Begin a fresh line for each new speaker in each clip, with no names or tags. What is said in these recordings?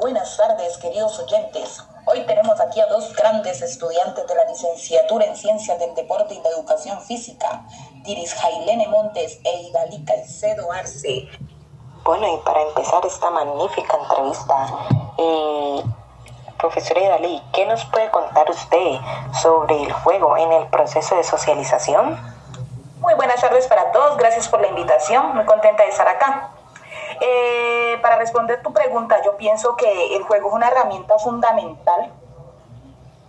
Buenas tardes, queridos oyentes. Hoy tenemos aquí a dos grandes estudiantes de la licenciatura en Ciencias del Deporte y la Educación Física, Diris Jailene Montes e Idalí Caicedo Arce.
Bueno, y para empezar esta magnífica entrevista, eh, profesora Idalí, ¿qué nos puede contar usted sobre el juego en el proceso de socialización?
Muy buenas tardes para todos, gracias por la invitación, muy contenta de estar acá. Eh, para responder tu pregunta, yo pienso que el juego es una herramienta fundamental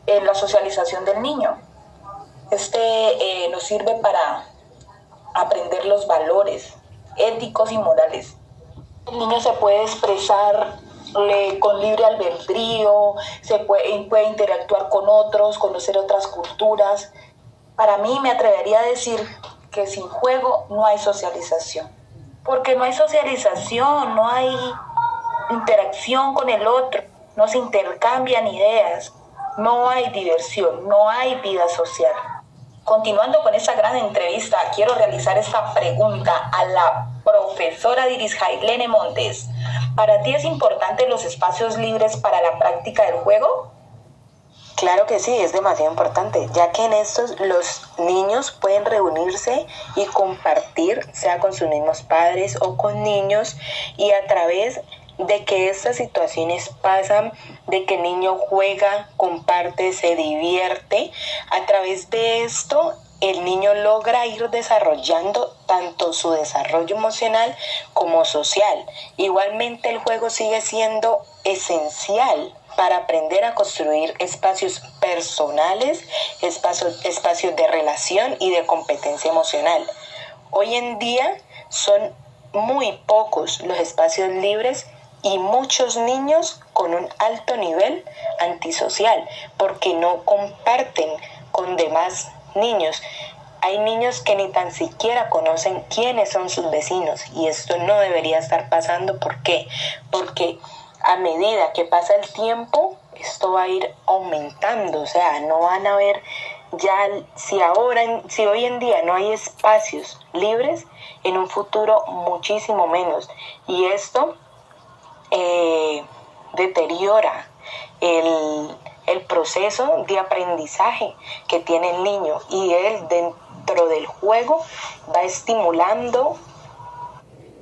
en la socialización del niño. Este eh, nos sirve para aprender los valores éticos y morales. El niño se puede expresar con libre albedrío, se puede interactuar con otros, conocer otras culturas. Para mí me atrevería a decir que sin juego no hay socialización porque no hay socialización, no hay interacción con el otro, no se intercambian ideas, no hay diversión, no hay vida social. Continuando con esta gran entrevista, quiero realizar esta pregunta a la profesora Diris Jailene Montes. ¿Para ti es importante los espacios libres para la práctica del juego?
Claro que sí, es demasiado importante, ya que en estos los niños pueden reunirse y compartir, sea con sus mismos padres o con niños, y a través de que estas situaciones pasan, de que el niño juega, comparte, se divierte, a través de esto el niño logra ir desarrollando tanto su desarrollo emocional como social. Igualmente el juego sigue siendo esencial para aprender a construir espacios personales, espacios, espacios de relación y de competencia emocional. Hoy en día son muy pocos los espacios libres y muchos niños con un alto nivel antisocial porque no comparten con demás niños. Hay niños que ni tan siquiera conocen quiénes son sus vecinos y esto no debería estar pasando. ¿Por qué? Porque a medida que pasa el tiempo, esto va a ir aumentando, o sea, no van a haber ya, si ahora, si hoy en día no hay espacios libres, en un futuro muchísimo menos. Y esto eh, deteriora el, el proceso de aprendizaje que tiene el niño y él dentro del juego va estimulando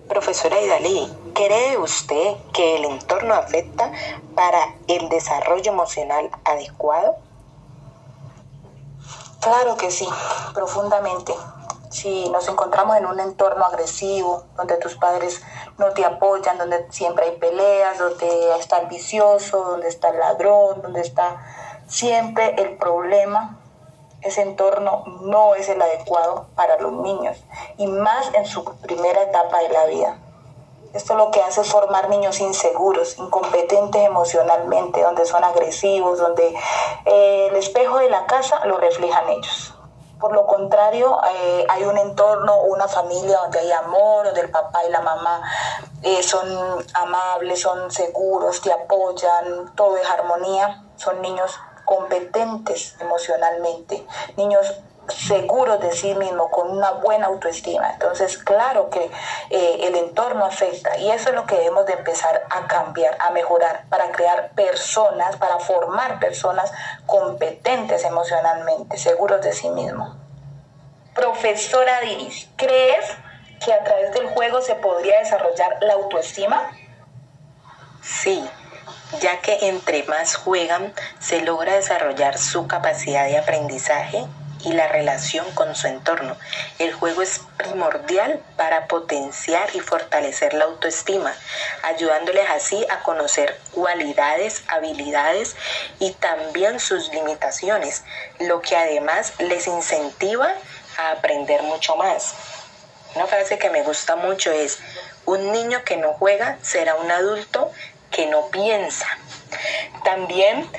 Profesora Idalí, ¿cree usted que el entorno afecta para el desarrollo emocional adecuado?
Claro que sí, profundamente. Si nos encontramos en un entorno agresivo, donde tus padres no te apoyan, donde siempre hay peleas, donde está el vicioso, donde está el ladrón, donde está siempre el problema, ese entorno no es el adecuado para los niños y más en su primera etapa de la vida. Esto lo que hace es formar niños inseguros, incompetentes emocionalmente, donde son agresivos, donde eh, el espejo de la casa lo reflejan ellos. Por lo contrario, eh, hay un entorno, una familia donde hay amor, donde el papá y la mamá eh, son amables, son seguros, te apoyan, todo es armonía. Son niños competentes emocionalmente, niños seguros de sí mismos, con una buena autoestima. Entonces, claro que eh, el entorno afecta y eso es lo que debemos de empezar a cambiar, a mejorar, para crear personas, para formar personas competentes emocionalmente, seguros de sí mismos. Profesora Diris, ¿crees que a través del juego se podría desarrollar la autoestima?
Sí, ya que entre más juegan se logra desarrollar su capacidad de aprendizaje y la relación con su entorno. El juego es primordial para potenciar y fortalecer la autoestima, ayudándoles así a conocer cualidades, habilidades y también sus limitaciones, lo que además les incentiva a aprender mucho más. Una frase que me gusta mucho es, un niño que no juega será un adulto que no piensa. También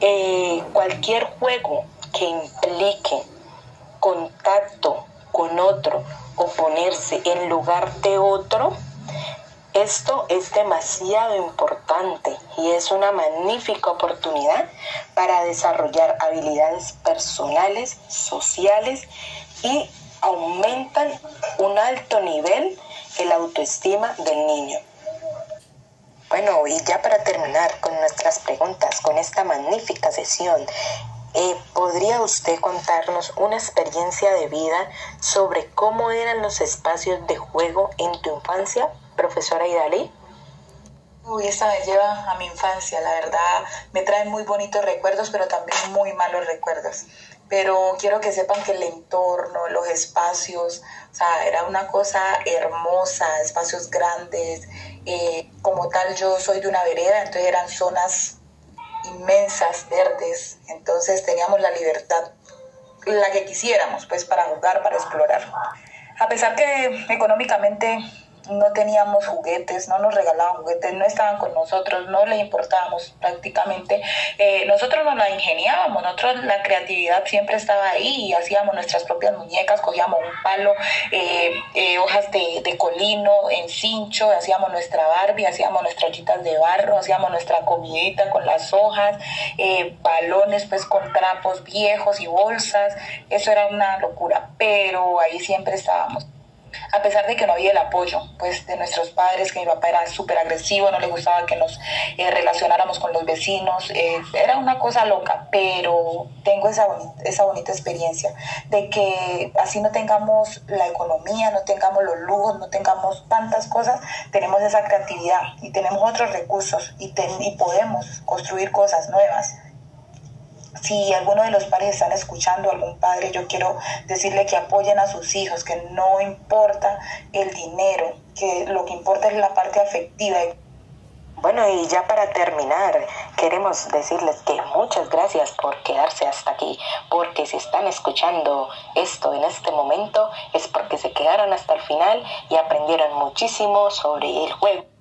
eh, cualquier juego que implique contacto con otro o ponerse en lugar de otro, esto es demasiado importante y es una magnífica oportunidad para desarrollar habilidades personales, sociales y aumentan un alto nivel en la autoestima del niño. Bueno, y ya para terminar con nuestras preguntas, con esta magnífica sesión, eh, ¿podría usted contarnos una experiencia de vida sobre cómo eran los espacios de juego en tu infancia, profesora Idalí?
Uy, esta me lleva a mi infancia, la verdad me trae muy bonitos recuerdos, pero también muy malos recuerdos. Pero quiero que sepan que el entorno, los espacios, o sea, era una cosa hermosa, espacios grandes. Eh, como tal, yo soy de una vereda, entonces eran zonas inmensas, verdes, entonces teníamos la libertad, la que quisiéramos, pues para jugar, para explorar. A pesar que económicamente no teníamos juguetes, no nos regalaban juguetes, no estaban con nosotros, no les importábamos prácticamente. Eh, nosotros nos la ingeniábamos, nosotros la creatividad siempre estaba ahí y hacíamos nuestras propias muñecas, cogíamos un palo, eh, eh, hojas de, de, colino en cincho, hacíamos nuestra Barbie, hacíamos nuestras ollitas de barro, hacíamos nuestra comidita con las hojas, balones pues con trapos viejos y bolsas, eso era una locura, pero ahí siempre estábamos a pesar de que no había el apoyo pues de nuestros padres, que mi papá era súper agresivo, no le gustaba que nos eh, relacionáramos con los vecinos, eh, era una cosa loca, pero tengo esa, esa bonita experiencia de que así no tengamos la economía, no tengamos los lujos, no tengamos tantas cosas, tenemos esa creatividad y tenemos otros recursos y, y podemos construir cosas nuevas si alguno de los padres están escuchando, algún padre, yo quiero decirle que apoyen a sus hijos, que no importa el dinero, que lo que importa es la parte afectiva.
Bueno, y ya para terminar, queremos decirles que muchas gracias por quedarse hasta aquí, porque si están escuchando esto en este momento es porque se quedaron hasta el final y aprendieron muchísimo sobre el juego.